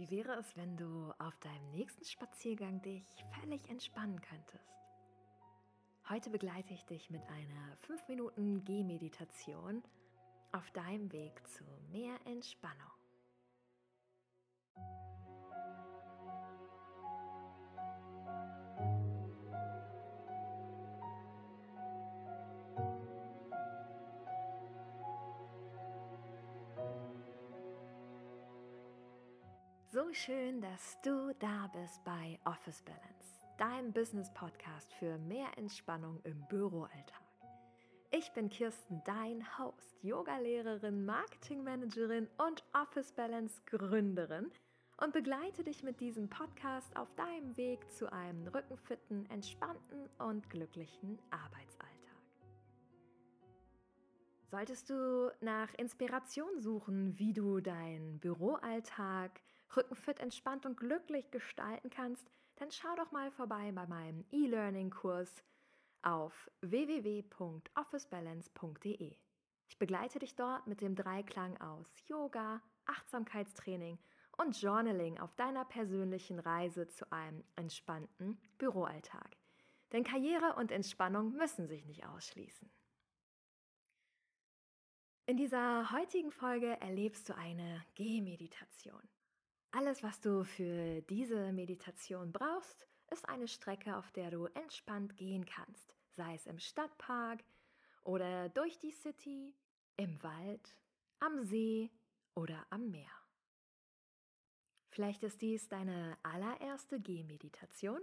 Wie wäre es, wenn du auf deinem nächsten Spaziergang dich völlig entspannen könntest? Heute begleite ich dich mit einer 5 Minuten Gehmeditation auf deinem Weg zu mehr Entspannung. So schön, dass du da bist bei Office Balance, deinem Business Podcast für mehr Entspannung im Büroalltag. Ich bin Kirsten, dein Host, Yogalehrerin, Marketingmanagerin und Office Balance Gründerin und begleite dich mit diesem Podcast auf deinem Weg zu einem rückenfitten, entspannten und glücklichen Arbeitsalltag. Solltest du nach Inspiration suchen, wie du deinen Büroalltag rückenfit, entspannt und glücklich gestalten kannst, dann schau doch mal vorbei bei meinem E-Learning-Kurs auf www.officebalance.de. Ich begleite dich dort mit dem Dreiklang aus Yoga, Achtsamkeitstraining und Journaling auf deiner persönlichen Reise zu einem entspannten Büroalltag. Denn Karriere und Entspannung müssen sich nicht ausschließen. In dieser heutigen Folge erlebst du eine Gehmeditation. Alles, was du für diese Meditation brauchst, ist eine Strecke, auf der du entspannt gehen kannst, sei es im Stadtpark oder durch die City, im Wald, am See oder am Meer. Vielleicht ist dies deine allererste Gehmeditation,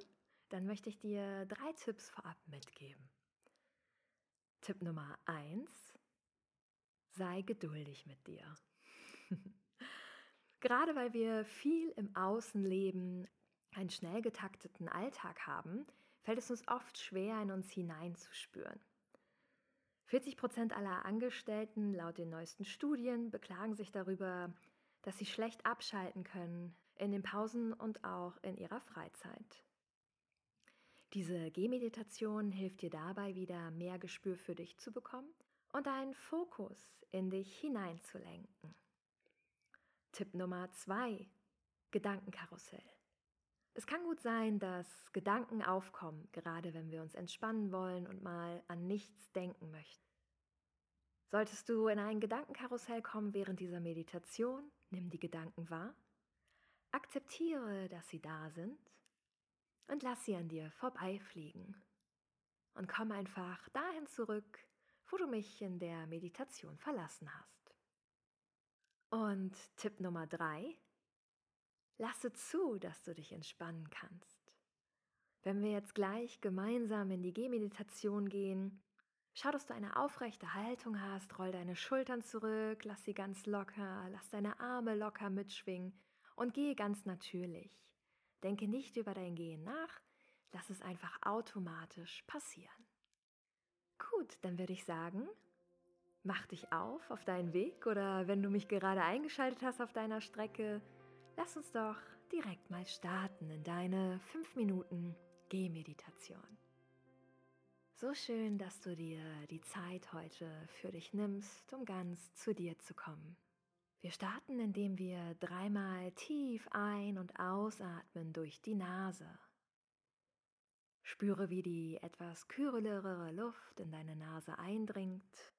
dann möchte ich dir drei Tipps vorab mitgeben. Tipp Nummer 1. Sei geduldig mit dir. Gerade weil wir viel im Außen leben, einen schnell getakteten Alltag haben, fällt es uns oft schwer, in uns hineinzuspüren. 40 Prozent aller Angestellten laut den neuesten Studien beklagen sich darüber, dass sie schlecht abschalten können in den Pausen und auch in ihrer Freizeit. Diese Gehmeditation hilft dir dabei, wieder mehr Gespür für dich zu bekommen und deinen Fokus in dich hineinzulenken. Tipp Nummer zwei: Gedankenkarussell. Es kann gut sein, dass Gedanken aufkommen, gerade wenn wir uns entspannen wollen und mal an nichts denken möchten. Solltest du in ein Gedankenkarussell kommen während dieser Meditation, nimm die Gedanken wahr, akzeptiere, dass sie da sind und lass sie an dir vorbeifliegen. Und komm einfach dahin zurück, wo du mich in der Meditation verlassen hast. Und Tipp Nummer drei, lasse zu, dass du dich entspannen kannst. Wenn wir jetzt gleich gemeinsam in die Gehmeditation gehen, schau, dass du eine aufrechte Haltung hast, roll deine Schultern zurück, lass sie ganz locker, lass deine Arme locker mitschwingen und gehe ganz natürlich. Denke nicht über dein Gehen nach, lass es einfach automatisch passieren. Gut, dann würde ich sagen, Mach dich auf auf deinen Weg oder wenn du mich gerade eingeschaltet hast auf deiner Strecke, lass uns doch direkt mal starten in deine 5 Minuten Gehmeditation. So schön, dass du dir die Zeit heute für dich nimmst, um ganz zu dir zu kommen. Wir starten, indem wir dreimal tief ein- und ausatmen durch die Nase. Spüre, wie die etwas kühlere Luft in deine Nase eindringt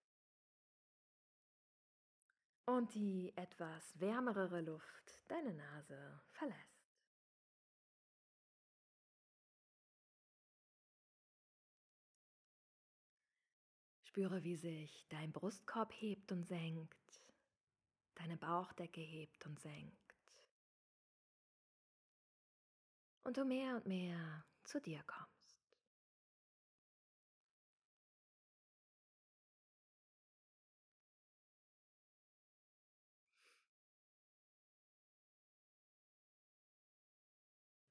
und die etwas wärmere Luft deine Nase verlässt. Spüre, wie sich dein Brustkorb hebt und senkt, deine Bauchdecke hebt und senkt. Und du mehr und mehr zu dir kommst.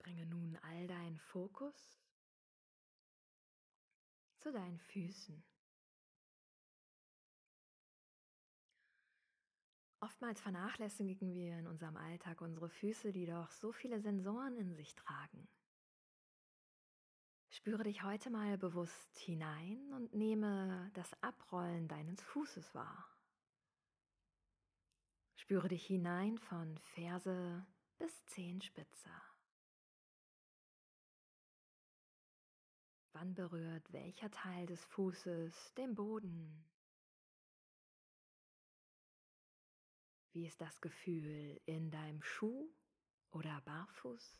Bringe nun all deinen Fokus zu deinen Füßen. Oftmals vernachlässigen wir in unserem Alltag unsere Füße, die doch so viele Sensoren in sich tragen. Spüre dich heute mal bewusst hinein und nehme das Abrollen deines Fußes wahr. Spüre dich hinein von Ferse bis Zehenspitze. Wann berührt welcher Teil des Fußes den Boden? Wie ist das Gefühl in deinem Schuh oder Barfuß?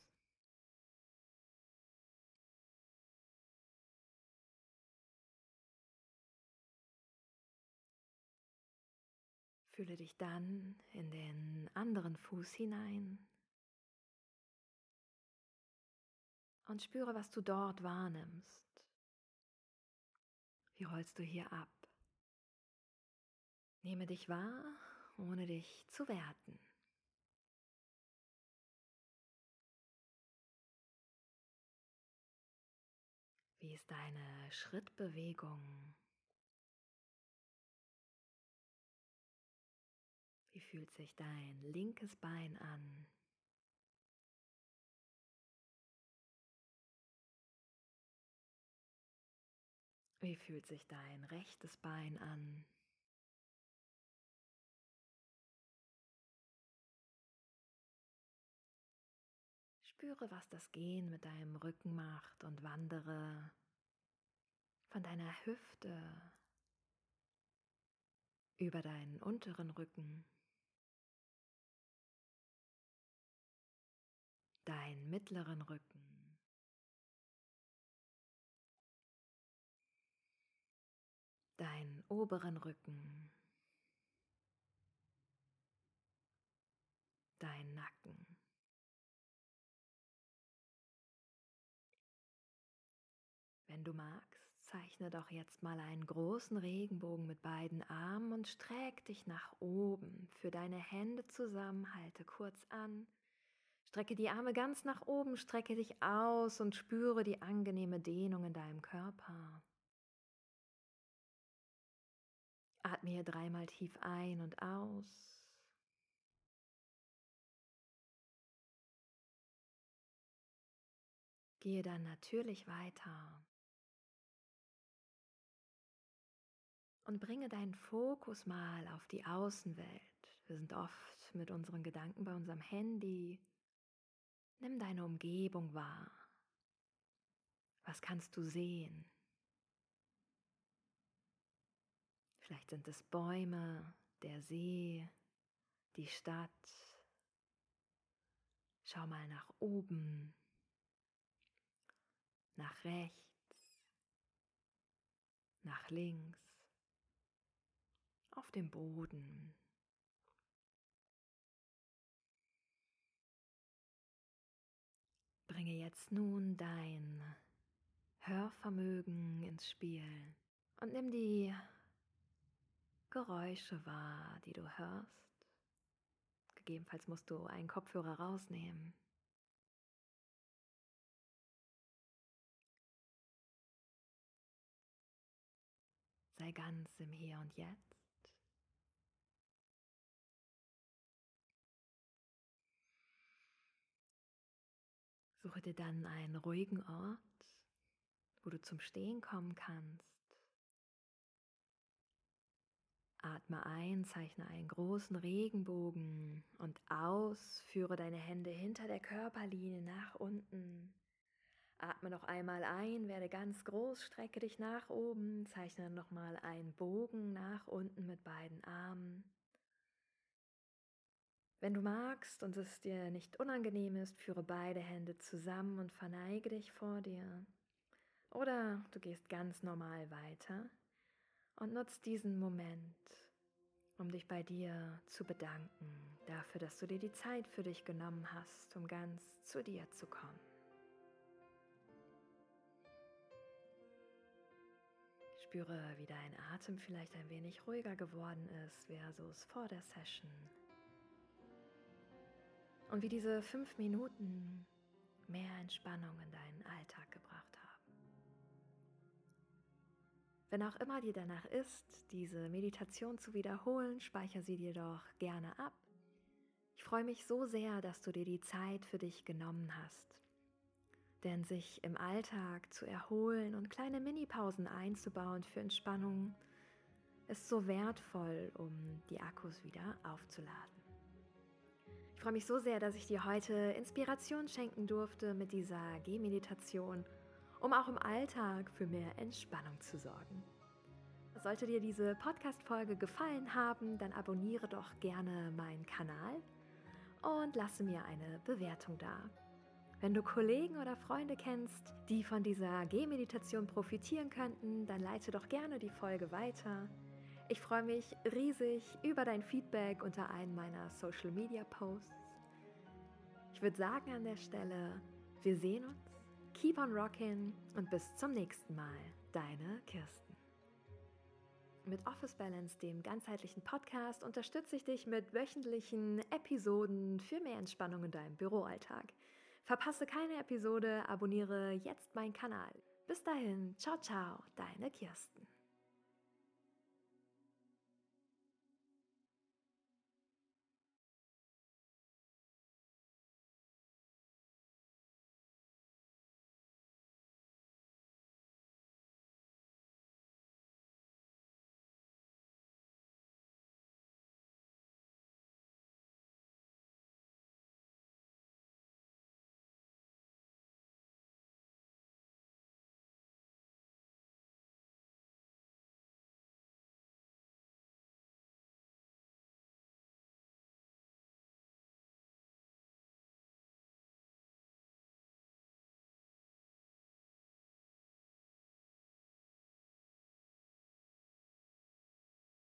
Fühle dich dann in den anderen Fuß hinein und spüre, was du dort wahrnimmst. Wie rollst du hier ab? Nehme dich wahr, ohne dich zu werten. Wie ist deine Schrittbewegung? Wie fühlt sich dein linkes Bein an? Wie fühlt sich dein rechtes Bein an? Spüre, was das Gehen mit deinem Rücken macht und wandere von deiner Hüfte über deinen unteren Rücken deinen mittleren Rücken, deinen oberen Rücken, deinen Nacken. Wenn du magst, zeichne doch jetzt mal einen großen Regenbogen mit beiden Armen und streck dich nach oben. Für deine Hände zusammen, halte kurz an Strecke die Arme ganz nach oben, strecke dich aus und spüre die angenehme Dehnung in deinem Körper. Atme hier dreimal tief ein und aus. Gehe dann natürlich weiter. Und bringe deinen Fokus mal auf die Außenwelt. Wir sind oft mit unseren Gedanken bei unserem Handy, Nimm deine Umgebung wahr. Was kannst du sehen? Vielleicht sind es Bäume, der See, die Stadt. Schau mal nach oben, nach rechts, nach links, auf dem Boden. Bringe jetzt nun dein Hörvermögen ins Spiel und nimm die Geräusche wahr, die du hörst. Gegebenenfalls musst du einen Kopfhörer rausnehmen. Sei ganz im Hier und Jetzt. Suche dir dann einen ruhigen Ort, wo du zum Stehen kommen kannst. Atme ein, zeichne einen großen Regenbogen und aus, führe deine Hände hinter der Körperlinie nach unten. Atme noch einmal ein, werde ganz groß, strecke dich nach oben, zeichne nochmal einen Bogen nach unten mit beiden Armen. Wenn du magst und es dir nicht unangenehm ist, führe beide Hände zusammen und verneige dich vor dir. Oder du gehst ganz normal weiter und nutzt diesen Moment, um dich bei dir zu bedanken, dafür, dass du dir die Zeit für dich genommen hast, um ganz zu dir zu kommen. Spüre, wie dein Atem vielleicht ein wenig ruhiger geworden ist versus vor der Session. Und wie diese fünf Minuten mehr Entspannung in deinen Alltag gebracht haben. Wenn auch immer dir danach ist, diese Meditation zu wiederholen, speichere sie dir doch gerne ab. Ich freue mich so sehr, dass du dir die Zeit für dich genommen hast. Denn sich im Alltag zu erholen und kleine Minipausen einzubauen für Entspannung ist so wertvoll, um die Akkus wieder aufzuladen. Ich freue mich so sehr, dass ich dir heute Inspiration schenken durfte mit dieser Gehmeditation, um auch im Alltag für mehr Entspannung zu sorgen. Sollte dir diese Podcast-Folge gefallen haben, dann abonniere doch gerne meinen Kanal und lasse mir eine Bewertung da. Wenn du Kollegen oder Freunde kennst, die von dieser Gehmeditation profitieren könnten, dann leite doch gerne die Folge weiter. Ich freue mich riesig über dein Feedback unter einem meiner Social Media Posts. Ich würde sagen an der Stelle, wir sehen uns, keep on rockin' und bis zum nächsten Mal. Deine Kirsten. Mit Office Balance, dem ganzheitlichen Podcast, unterstütze ich dich mit wöchentlichen Episoden für mehr Entspannung in deinem Büroalltag. Verpasse keine Episode, abonniere jetzt meinen Kanal. Bis dahin, ciao, ciao, deine Kirsten.